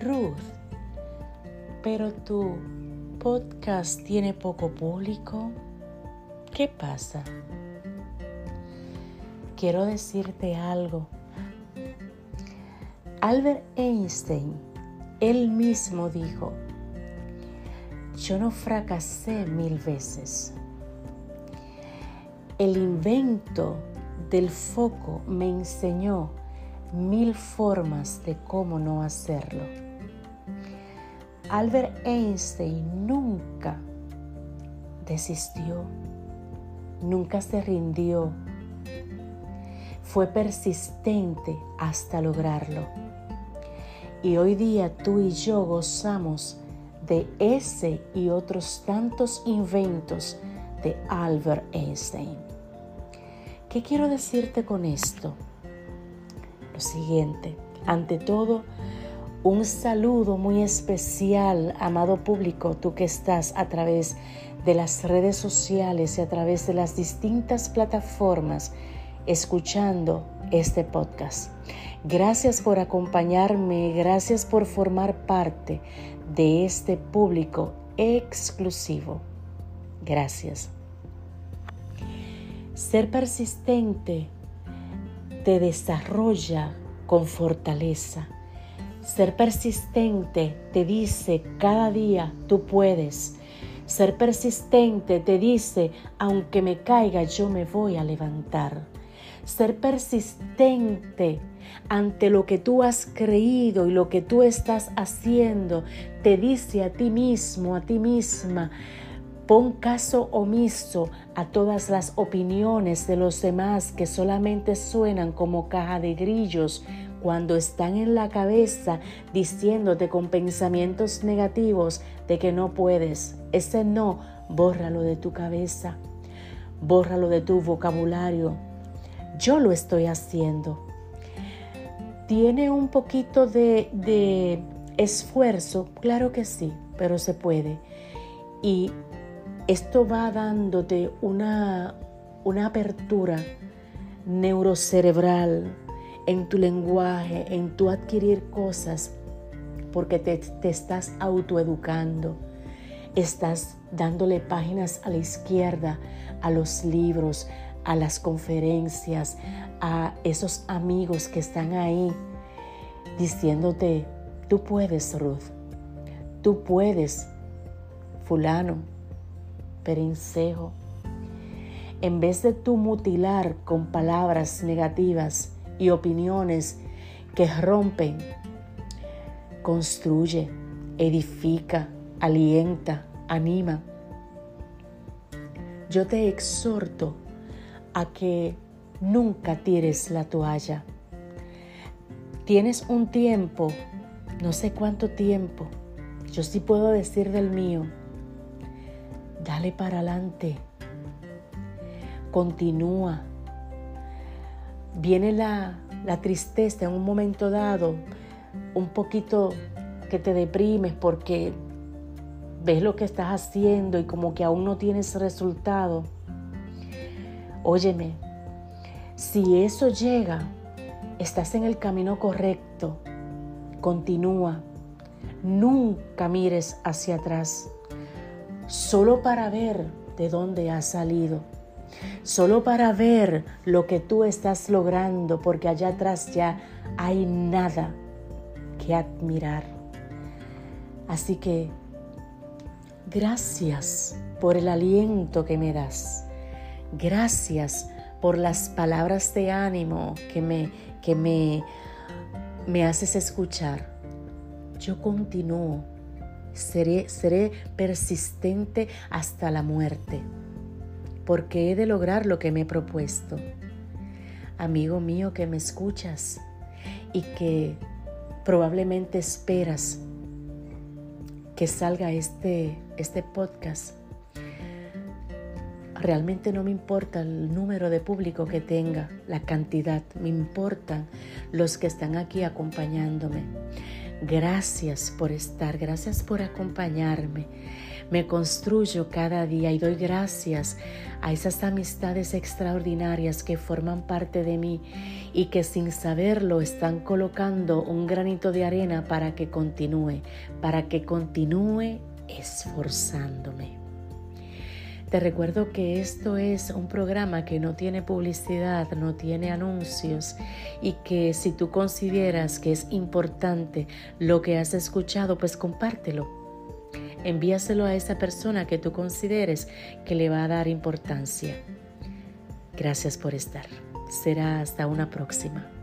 Ruth, pero tu podcast tiene poco público. ¿Qué pasa? Quiero decirte algo. Albert Einstein, él mismo dijo, yo no fracasé mil veces. El invento del foco me enseñó mil formas de cómo no hacerlo. Albert Einstein nunca desistió, nunca se rindió, fue persistente hasta lograrlo. Y hoy día tú y yo gozamos de ese y otros tantos inventos de Albert Einstein. ¿Qué quiero decirte con esto? Lo siguiente, ante todo, un saludo muy especial, amado público, tú que estás a través de las redes sociales y a través de las distintas plataformas escuchando este podcast. Gracias por acompañarme, gracias por formar parte de este público exclusivo. Gracias. Ser persistente te desarrolla con fortaleza. Ser persistente te dice cada día tú puedes. Ser persistente te dice, aunque me caiga, yo me voy a levantar. Ser persistente ante lo que tú has creído y lo que tú estás haciendo, te dice a ti mismo, a ti misma, Pon caso omiso a todas las opiniones de los demás que solamente suenan como caja de grillos cuando están en la cabeza diciéndote con pensamientos negativos de que no puedes. Ese no, bórralo de tu cabeza, bórralo de tu vocabulario. Yo lo estoy haciendo. ¿Tiene un poquito de, de esfuerzo? Claro que sí, pero se puede. Y esto va dándote una, una apertura neurocerebral en tu lenguaje, en tu adquirir cosas, porque te, te estás autoeducando, estás dándole páginas a la izquierda a los libros, a las conferencias, a esos amigos que están ahí diciéndote, tú puedes, Ruth, tú puedes, fulano, perencejo. En vez de tú mutilar con palabras negativas y opiniones que rompen, construye, edifica, alienta, anima. Yo te exhorto a que nunca tires la toalla. Tienes un tiempo, no sé cuánto tiempo, yo sí puedo decir del mío, Dale para adelante. Continúa. Viene la, la tristeza en un momento dado, un poquito que te deprimes porque ves lo que estás haciendo y como que aún no tienes resultado. Óyeme, si eso llega, estás en el camino correcto. Continúa. Nunca mires hacia atrás solo para ver de dónde has salido, solo para ver lo que tú estás logrando, porque allá atrás ya hay nada que admirar. Así que gracias por el aliento que me das. Gracias por las palabras de ánimo que me, que me, me haces escuchar. Yo continúo Seré, seré persistente hasta la muerte, porque he de lograr lo que me he propuesto. Amigo mío que me escuchas y que probablemente esperas que salga este, este podcast. Realmente no me importa el número de público que tenga, la cantidad, me importan los que están aquí acompañándome. Gracias por estar, gracias por acompañarme. Me construyo cada día y doy gracias a esas amistades extraordinarias que forman parte de mí y que sin saberlo están colocando un granito de arena para que continúe, para que continúe esforzándome. Te recuerdo que esto es un programa que no tiene publicidad, no tiene anuncios y que si tú consideras que es importante lo que has escuchado, pues compártelo. Envíaselo a esa persona que tú consideres que le va a dar importancia. Gracias por estar. Será hasta una próxima.